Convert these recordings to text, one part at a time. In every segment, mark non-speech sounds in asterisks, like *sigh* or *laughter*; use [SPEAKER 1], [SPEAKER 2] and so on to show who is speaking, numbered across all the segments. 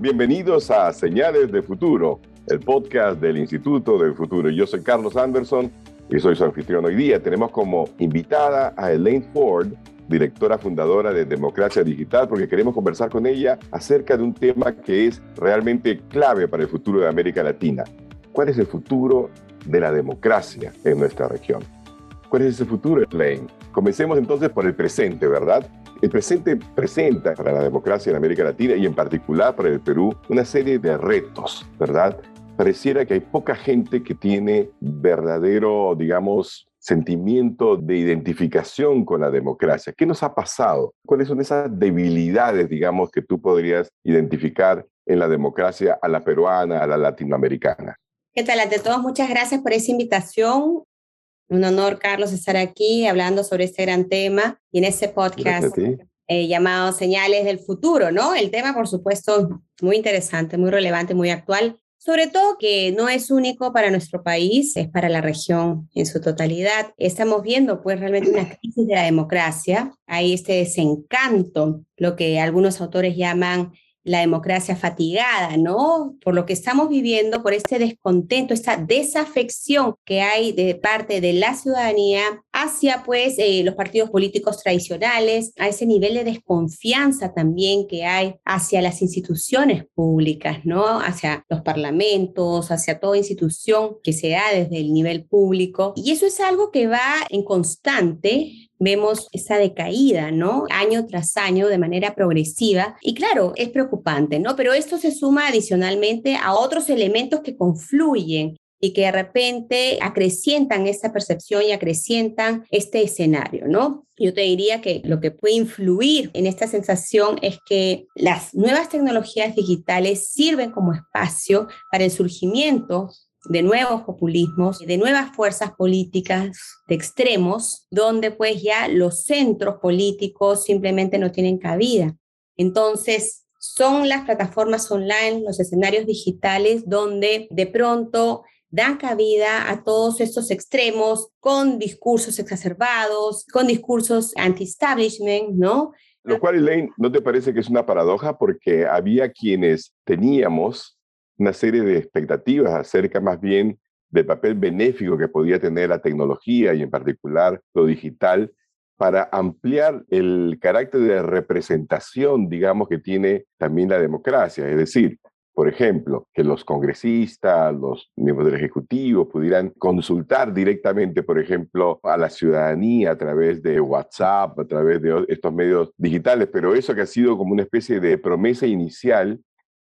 [SPEAKER 1] Bienvenidos a Señales de Futuro, el podcast del Instituto del Futuro. Yo soy Carlos Anderson y soy su anfitrión. Hoy día tenemos como invitada a Elaine Ford, directora fundadora de Democracia Digital, porque queremos conversar con ella acerca de un tema que es realmente clave para el futuro de América Latina. ¿Cuál es el futuro de la democracia en nuestra región? ¿Cuál es ese futuro, Elaine? Comencemos entonces por el presente, ¿verdad? El presente presenta para la democracia en América Latina y en particular para el Perú una serie de retos, ¿verdad? Pareciera que hay poca gente que tiene verdadero, digamos, sentimiento de identificación con la democracia. ¿Qué nos ha pasado? ¿Cuáles son esas debilidades, digamos, que tú podrías identificar en la democracia a la peruana, a la latinoamericana?
[SPEAKER 2] ¿Qué tal? Ante todos, muchas gracias por esa invitación. Un honor, Carlos, estar aquí hablando sobre este gran tema y en ese podcast eh, llamado Señales del Futuro, ¿no? El tema, por supuesto, muy interesante, muy relevante, muy actual. Sobre todo que no es único para nuestro país, es para la región en su totalidad. Estamos viendo pues realmente una crisis de la democracia. Hay este desencanto, lo que algunos autores llaman la democracia fatigada, ¿no? Por lo que estamos viviendo, por este descontento, esta desafección que hay de parte de la ciudadanía hacia, pues, eh, los partidos políticos tradicionales, a ese nivel de desconfianza también que hay hacia las instituciones públicas, ¿no? Hacia los parlamentos, hacia toda institución que se da desde el nivel público. Y eso es algo que va en constante vemos esa decaída, ¿no? Año tras año de manera progresiva. Y claro, es preocupante, ¿no? Pero esto se suma adicionalmente a otros elementos que confluyen y que de repente acrecientan esta percepción y acrecientan este escenario, ¿no? Yo te diría que lo que puede influir en esta sensación es que las nuevas tecnologías digitales sirven como espacio para el surgimiento de nuevos populismos, de nuevas fuerzas políticas de extremos, donde pues ya los centros políticos simplemente no tienen cabida. Entonces, son las plataformas online, los escenarios digitales, donde de pronto dan cabida a todos estos extremos con discursos exacerbados, con discursos anti-establishment, ¿no?
[SPEAKER 1] Lo cual, Elaine, ¿no te parece que es una paradoja? Porque había quienes teníamos una serie de expectativas acerca más bien del papel benéfico que podía tener la tecnología y en particular lo digital para ampliar el carácter de representación, digamos, que tiene también la democracia. Es decir, por ejemplo, que los congresistas, los miembros del Ejecutivo pudieran consultar directamente, por ejemplo, a la ciudadanía a través de WhatsApp, a través de estos medios digitales, pero eso que ha sido como una especie de promesa inicial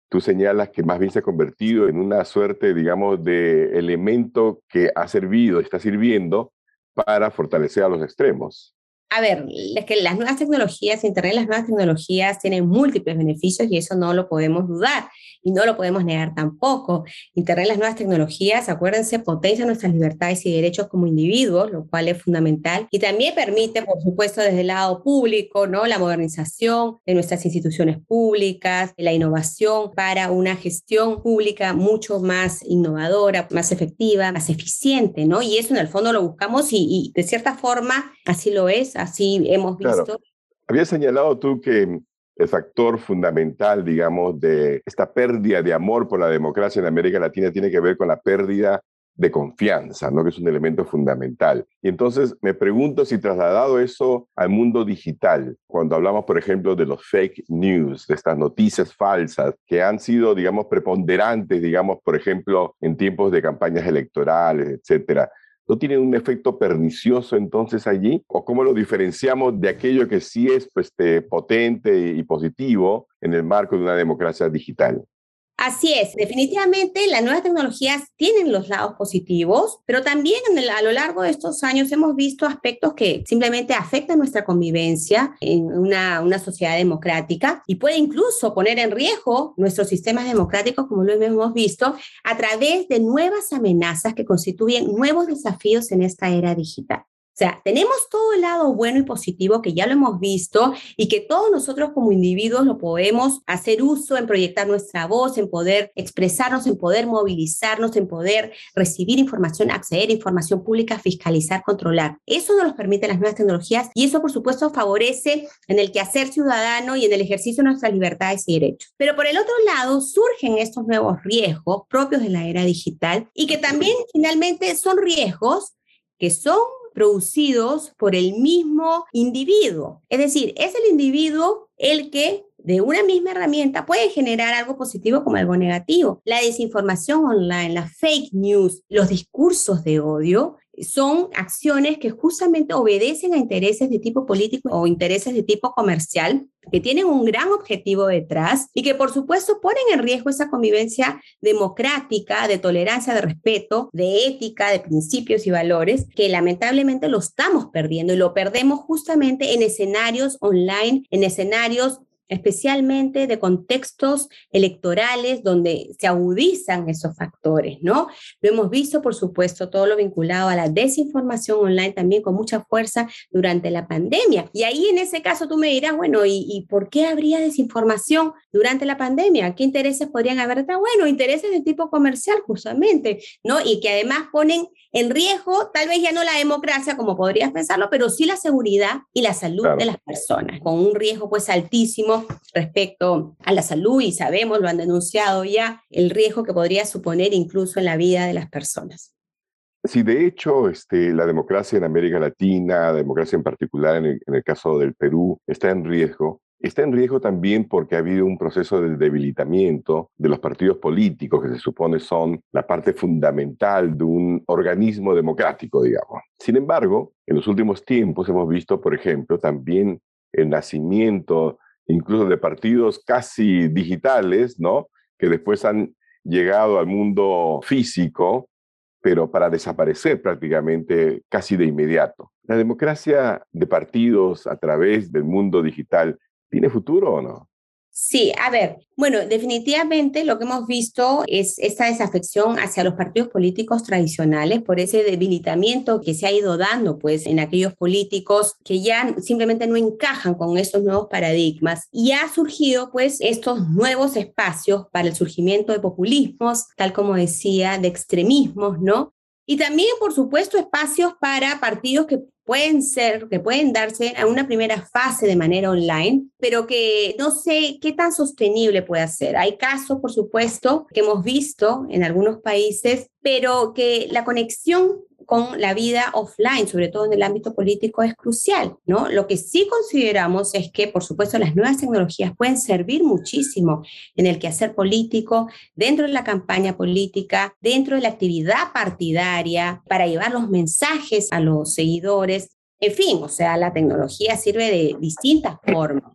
[SPEAKER 1] tú señalas que más bien se ha convertido en una suerte, digamos, de elemento que ha servido, está sirviendo para fortalecer a los extremos.
[SPEAKER 2] A ver, es que las nuevas tecnologías, Internet, las nuevas tecnologías tienen múltiples beneficios y eso no lo podemos dudar y no lo podemos negar tampoco. Internet, las nuevas tecnologías, acuérdense, potencia nuestras libertades y derechos como individuos, lo cual es fundamental y también permite, por supuesto, desde el lado público, ¿no? La modernización de nuestras instituciones públicas, la innovación para una gestión pública mucho más innovadora, más efectiva, más eficiente, ¿no? Y eso en el fondo lo buscamos y, y de cierta forma así lo es así hemos visto.
[SPEAKER 1] Había señalado tú que el factor fundamental, digamos, de esta pérdida de amor por la democracia en América Latina tiene que ver con la pérdida de confianza, ¿no? que es un elemento fundamental. Y entonces me pregunto si trasladado eso al mundo digital, cuando hablamos, por ejemplo, de los fake news, de estas noticias falsas que han sido, digamos, preponderantes, digamos, por ejemplo, en tiempos de campañas electorales, etcétera. ¿No tiene un efecto pernicioso entonces allí? ¿O cómo lo diferenciamos de aquello que sí es pues, este, potente y positivo en el marco de una democracia digital?
[SPEAKER 2] Así es, definitivamente las nuevas tecnologías tienen los lados positivos, pero también a lo largo de estos años hemos visto aspectos que simplemente afectan nuestra convivencia en una, una sociedad democrática y puede incluso poner en riesgo nuestros sistemas democráticos, como lo hemos visto, a través de nuevas amenazas que constituyen nuevos desafíos en esta era digital. Sea, tenemos todo el lado bueno y positivo que ya lo hemos visto y que todos nosotros como individuos lo podemos hacer uso en proyectar nuestra voz, en poder expresarnos, en poder movilizarnos, en poder recibir información, acceder a información pública, fiscalizar, controlar. Eso nos lo permiten las nuevas tecnologías y eso, por supuesto, favorece en el quehacer ciudadano y en el ejercicio de nuestras libertades y derechos. Pero por el otro lado, surgen estos nuevos riesgos propios de la era digital y que también finalmente son riesgos que son producidos por el mismo individuo. Es decir, es el individuo el que de una misma herramienta puede generar algo positivo como algo negativo. La desinformación online, la fake news, los discursos de odio son acciones que justamente obedecen a intereses de tipo político o intereses de tipo comercial que tienen un gran objetivo detrás y que por supuesto ponen en riesgo esa convivencia democrática, de tolerancia, de respeto, de ética, de principios y valores, que lamentablemente lo estamos perdiendo y lo perdemos justamente en escenarios online, en escenarios especialmente de contextos electorales donde se agudizan esos factores, ¿no? Lo hemos visto, por supuesto, todo lo vinculado a la desinformación online también con mucha fuerza durante la pandemia. Y ahí en ese caso tú me dirás, bueno, ¿y, y por qué habría desinformación durante la pandemia? ¿Qué intereses podrían haber? Bueno, intereses de tipo comercial justamente, ¿no? Y que además ponen en riesgo tal vez ya no la democracia como podrías pensarlo, pero sí la seguridad y la salud de las personas, con un riesgo pues altísimo respecto a la salud y sabemos, lo han denunciado ya, el riesgo que podría suponer incluso en la vida de las personas.
[SPEAKER 1] Sí, de hecho, este, la democracia en América Latina, la democracia en particular en el, en el caso del Perú, está en riesgo Está en riesgo también porque ha habido un proceso de debilitamiento de los partidos políticos, que se supone son la parte fundamental de un organismo democrático, digamos. Sin embargo, en los últimos tiempos hemos visto, por ejemplo, también el nacimiento incluso de partidos casi digitales, ¿no? Que después han llegado al mundo físico, pero para desaparecer prácticamente casi de inmediato. La democracia de partidos a través del mundo digital ¿Tiene futuro o no?
[SPEAKER 2] Sí, a ver, bueno, definitivamente lo que hemos visto es esta desafección hacia los partidos políticos tradicionales por ese debilitamiento que se ha ido dando pues en aquellos políticos que ya simplemente no encajan con estos nuevos paradigmas y ha surgido pues estos nuevos espacios para el surgimiento de populismos, tal como decía, de extremismos, ¿no? Y también, por supuesto, espacios para partidos que pueden ser, que pueden darse a una primera fase de manera online, pero que no sé qué tan sostenible puede ser. Hay casos, por supuesto, que hemos visto en algunos países, pero que la conexión con la vida offline, sobre todo en el ámbito político, es crucial, ¿no? Lo que sí consideramos es que, por supuesto, las nuevas tecnologías pueden servir muchísimo en el quehacer político, dentro de la campaña política, dentro de la actividad partidaria, para llevar los mensajes a los seguidores. En fin, o sea, la tecnología sirve de distintas formas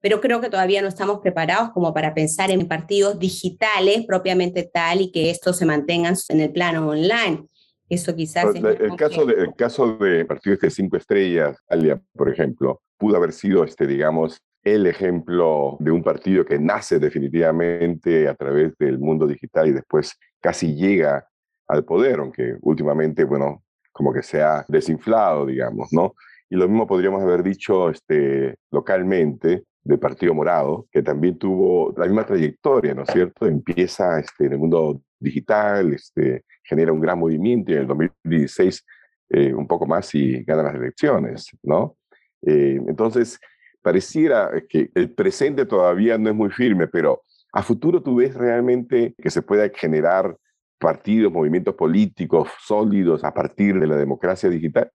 [SPEAKER 2] pero creo que todavía no estamos preparados como para pensar en partidos digitales propiamente tal y que estos se mantengan en el plano online. Eso quizás...
[SPEAKER 1] el, caso de, el caso de partidos de cinco estrellas, Alia, por ejemplo, pudo haber sido, este, digamos, el ejemplo de un partido que nace definitivamente a través del mundo digital y después casi llega al poder, aunque últimamente, bueno, como que se ha desinflado, digamos, ¿no? Y lo mismo podríamos haber dicho este, localmente del Partido Morado, que también tuvo la misma trayectoria, ¿no es cierto? Empieza este, en el mundo digital, este, genera un gran movimiento y en el 2016 eh, un poco más y gana las elecciones, ¿no? Eh, entonces, pareciera que el presente todavía no es muy firme, pero a futuro tú ves realmente que se pueda generar partidos, movimientos políticos sólidos a partir de la democracia digital.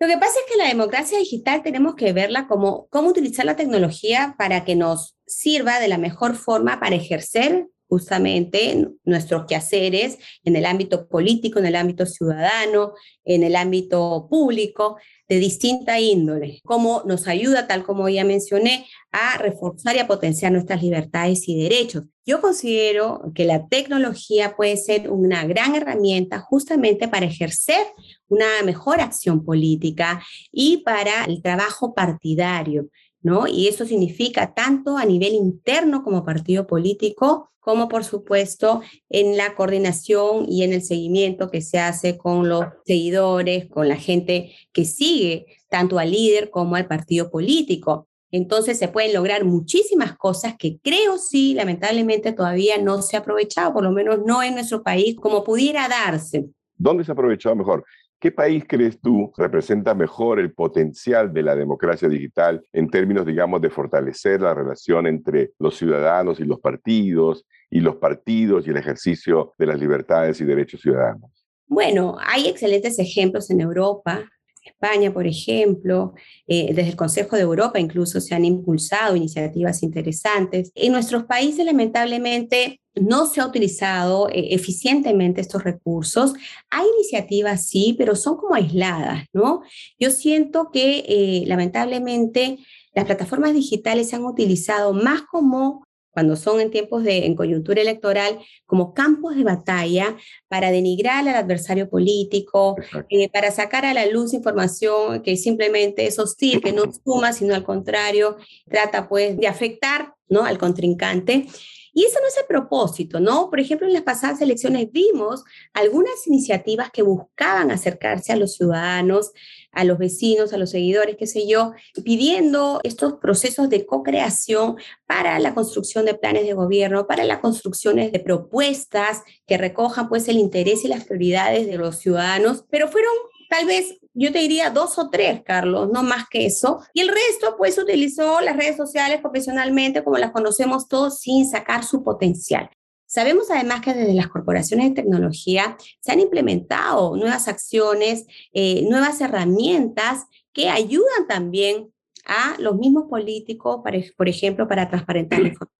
[SPEAKER 2] Lo que pasa es que la democracia digital tenemos que verla como cómo utilizar la tecnología para que nos sirva de la mejor forma para ejercer justamente nuestros quehaceres en el ámbito político, en el ámbito ciudadano, en el ámbito público, de distinta índole, cómo nos ayuda, tal como ya mencioné, a reforzar y a potenciar nuestras libertades y derechos. Yo considero que la tecnología puede ser una gran herramienta justamente para ejercer una mejor acción política y para el trabajo partidario ¿no? Y eso significa tanto a nivel interno como partido político, como por supuesto en la coordinación y en el seguimiento que se hace con los seguidores, con la gente que sigue tanto al líder como al partido político. Entonces se pueden lograr muchísimas cosas que creo sí, lamentablemente todavía no se ha aprovechado, por lo menos no en nuestro país, como pudiera darse.
[SPEAKER 1] ¿Dónde se ha aprovechado mejor? ¿Qué país crees tú representa mejor el potencial de la democracia digital en términos, digamos, de fortalecer la relación entre los ciudadanos y los partidos, y los partidos y el ejercicio de las libertades y derechos ciudadanos?
[SPEAKER 2] Bueno, hay excelentes ejemplos en Europa. España, por ejemplo, eh, desde el Consejo de Europa incluso se han impulsado iniciativas interesantes. En nuestros países, lamentablemente, no se ha utilizado eh, eficientemente estos recursos. Hay iniciativas, sí, pero son como aisladas, ¿no? Yo siento que, eh, lamentablemente, las plataformas digitales se han utilizado más como cuando son en tiempos de en coyuntura electoral, como campos de batalla para denigrar al adversario político, eh, para sacar a la luz información que simplemente es hostil, que no suma, sino al contrario, trata pues de afectar ¿no? al contrincante. Y eso no es el propósito, ¿no? Por ejemplo, en las pasadas elecciones vimos algunas iniciativas que buscaban acercarse a los ciudadanos, a los vecinos, a los seguidores, qué sé yo, pidiendo estos procesos de co-creación para la construcción de planes de gobierno, para las construcciones de propuestas que recojan pues el interés y las prioridades de los ciudadanos, pero fueron tal vez yo te diría dos o tres, Carlos, no más que eso. Y el resto, pues, utilizó las redes sociales profesionalmente, como las conocemos todos, sin sacar su potencial. Sabemos además que desde las corporaciones de tecnología se han implementado nuevas acciones, eh, nuevas herramientas que ayudan también a los mismos políticos, por ejemplo, para transparentar la *clears throat* información,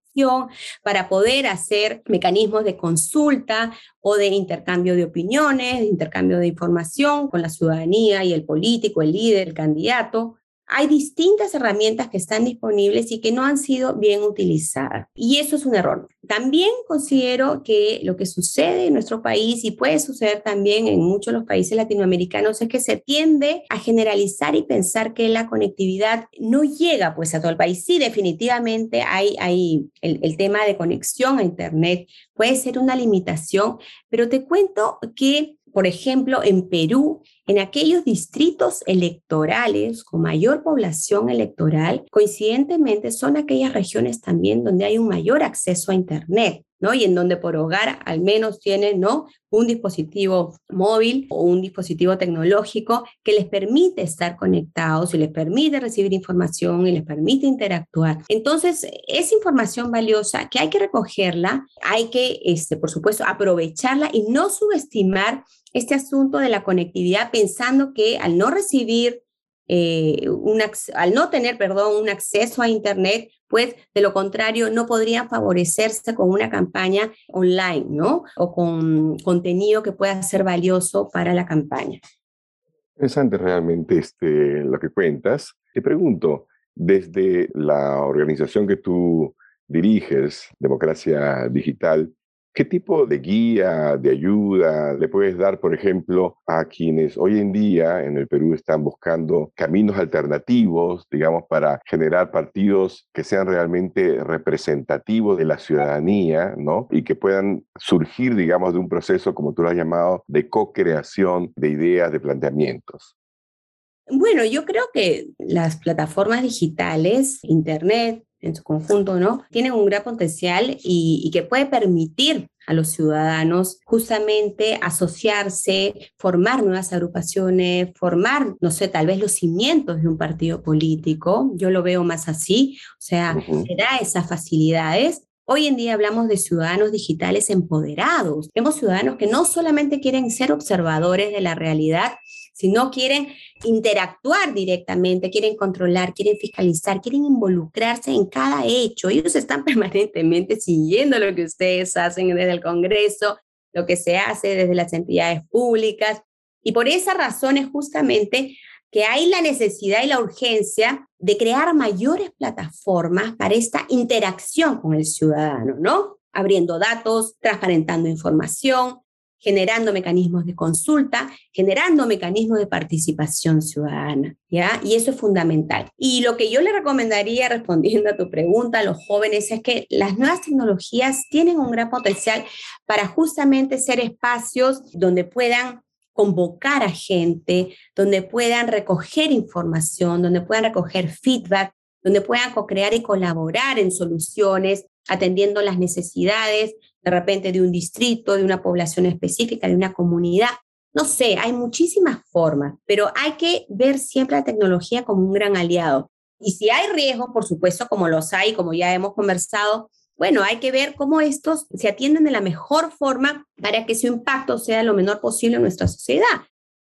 [SPEAKER 2] para poder hacer mecanismos de consulta o de intercambio de opiniones, de intercambio de información con la ciudadanía y el político, el líder, el candidato hay distintas herramientas que están disponibles y que no han sido bien utilizadas. Y eso es un error. También considero que lo que sucede en nuestro país y puede suceder también en muchos de los países latinoamericanos es que se tiende a generalizar y pensar que la conectividad no llega pues a todo el país. Sí, definitivamente hay, hay el, el tema de conexión a Internet puede ser una limitación, pero te cuento que por ejemplo, en Perú, en aquellos distritos electorales con mayor población electoral, coincidentemente son aquellas regiones también donde hay un mayor acceso a Internet. Y en donde por hogar al menos tienen, ¿no? Un dispositivo móvil o un dispositivo tecnológico que les permite estar conectados y les permite recibir información y les permite interactuar. Entonces, es información valiosa que hay que recogerla, hay que, este, por supuesto, aprovecharla y no subestimar este asunto de la conectividad pensando que al no recibir eh, un, al no tener, perdón, un acceso a Internet, pues de lo contrario no podrían favorecerse con una campaña online, ¿no? O con contenido que pueda ser valioso para la campaña.
[SPEAKER 1] Interesante realmente este, lo que cuentas. Te pregunto, desde la organización que tú diriges, Democracia Digital, ¿Qué tipo de guía, de ayuda le puedes dar, por ejemplo, a quienes hoy en día en el Perú están buscando caminos alternativos, digamos, para generar partidos que sean realmente representativos de la ciudadanía, ¿no? Y que puedan surgir, digamos, de un proceso, como tú lo has llamado, de co-creación de ideas, de planteamientos?
[SPEAKER 2] Bueno, yo creo que las plataformas digitales, Internet, en su conjunto, ¿no? Tienen un gran potencial y, que puede permitir a los ciudadanos justamente asociarse, formar nuevas agrupaciones, formar, no sé, tal vez los cimientos de un partido político. Yo lo veo más así, o sea, se da esas facilidades. Hoy en día hablamos de ciudadanos digitales empoderados. Tenemos ciudadanos que no solamente quieren ser observadores de la realidad, sino quieren interactuar directamente, quieren controlar, quieren fiscalizar, quieren involucrarse en cada hecho. Ellos están *laughs* permanentemente siguiendo lo que ustedes hacen desde el Congreso, lo que se hace desde las entidades públicas. Y por esa razón es justamente que hay la necesidad y la urgencia de crear mayores plataformas para esta interacción con el ciudadano, ¿no? Abriendo datos, transparentando información, generando mecanismos de consulta, generando mecanismos de participación ciudadana, ¿ya? Y eso es fundamental. Y lo que yo le recomendaría, respondiendo a tu pregunta a los jóvenes, es que las nuevas tecnologías tienen un gran potencial para justamente ser espacios donde puedan convocar a gente, donde puedan recoger información, donde puedan recoger feedback, donde puedan co-crear y colaborar en soluciones, atendiendo las necesidades de repente de un distrito, de una población específica, de una comunidad. No sé, hay muchísimas formas, pero hay que ver siempre la tecnología como un gran aliado. Y si hay riesgos, por supuesto, como los hay, como ya hemos conversado, bueno, hay que ver cómo estos se atienden de la mejor forma para que su impacto sea lo menor posible en nuestra sociedad.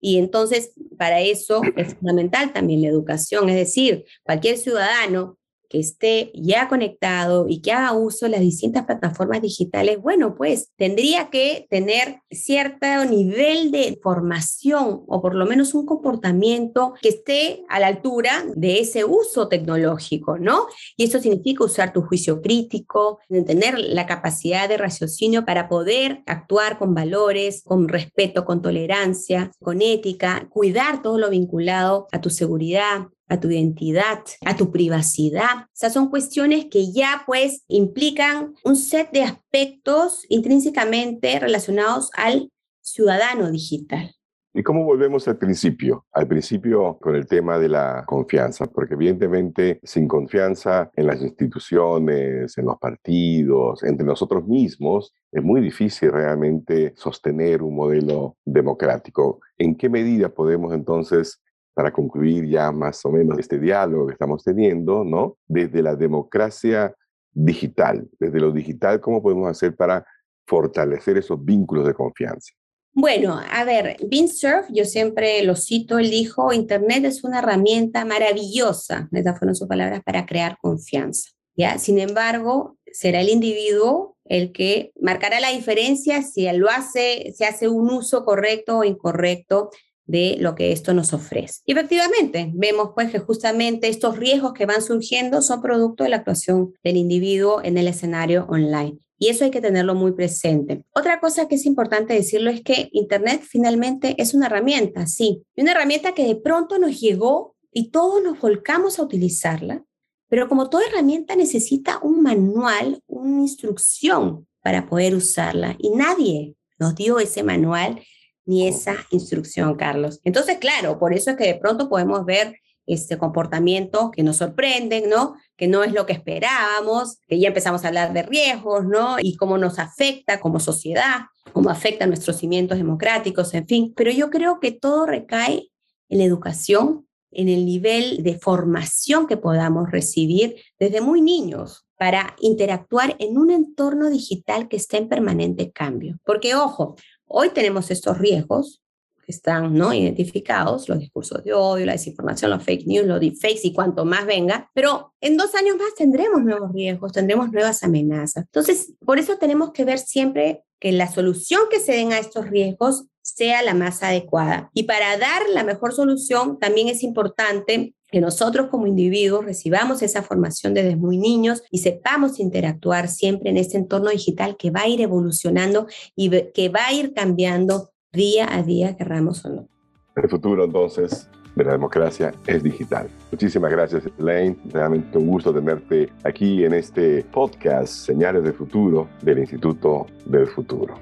[SPEAKER 2] Y entonces, para eso es fundamental también la educación, es decir, cualquier ciudadano que esté ya conectado y que haga uso de las distintas plataformas digitales, bueno, pues tendría que tener cierto nivel de formación o por lo menos un comportamiento que esté a la altura de ese uso tecnológico, ¿no? Y eso significa usar tu juicio crítico, tener la capacidad de raciocinio para poder actuar con valores, con respeto, con tolerancia, con ética, cuidar todo lo vinculado a tu seguridad, a tu identidad, a tu privacidad. O sea, son cuestiones que ya pues implican un set de aspectos intrínsecamente relacionados al ciudadano digital.
[SPEAKER 1] ¿Y cómo volvemos al principio? Al principio con el tema de la confianza, porque evidentemente sin confianza en las instituciones, en los partidos, entre nosotros mismos, es muy difícil realmente sostener un modelo democrático. ¿En qué medida podemos entonces para concluir ya más o menos este diálogo que estamos teniendo, ¿no? Desde la democracia digital, desde lo digital, ¿cómo podemos hacer para fortalecer esos vínculos de confianza?
[SPEAKER 2] Bueno, a ver, Cerf, yo siempre lo cito, él dijo, Internet es una herramienta maravillosa, estas fueron sus palabras, para crear confianza. ¿ya? Sin embargo, será el individuo el que marcará la diferencia si lo hace, se hace un uso correcto o incorrecto de lo que esto nos ofrece. Y efectivamente, vemos pues que justamente estos riesgos que van surgiendo son producto de la actuación del individuo en el escenario online. Y eso hay que tenerlo muy presente. Otra cosa que es importante decirlo es que Internet finalmente es una herramienta, sí, y una herramienta que de pronto nos llegó y todos nos volcamos a utilizarla, pero como toda herramienta necesita un manual, una instrucción para poder usarla y nadie nos dio ese manual ni esa instrucción, Carlos. Entonces, claro, por eso es que de pronto podemos ver este comportamiento que nos sorprenden, ¿no? Que no es lo que esperábamos, que ya empezamos a hablar de riesgos, ¿no? Y cómo nos afecta como sociedad, cómo afecta nuestros cimientos democráticos, en fin. Pero yo creo que todo recae en la educación, en el nivel de formación que podamos recibir desde muy niños para interactuar en un entorno digital que está en permanente cambio. Porque, ojo, Hoy tenemos estos riesgos que están ¿no? identificados, los discursos de odio, la desinformación, los fake news, los deepfakes y cuanto más venga, pero en dos años más tendremos nuevos riesgos, tendremos nuevas amenazas. Entonces, por eso tenemos que ver siempre que la solución que se den a estos riesgos sea la más adecuada. Y para dar la mejor solución, también es importante que nosotros como individuos recibamos esa formación desde muy niños y sepamos interactuar siempre en este entorno digital que va a ir evolucionando y que va a ir cambiando día a día, querramos o no.
[SPEAKER 1] El futuro entonces de la democracia es digital. Muchísimas gracias, Elaine. Realmente un gusto tenerte aquí en este podcast Señales del Futuro del Instituto del Futuro.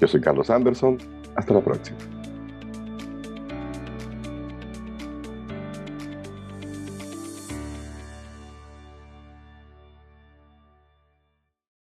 [SPEAKER 1] Yo soy Carlos Anderson. Hasta la próxima.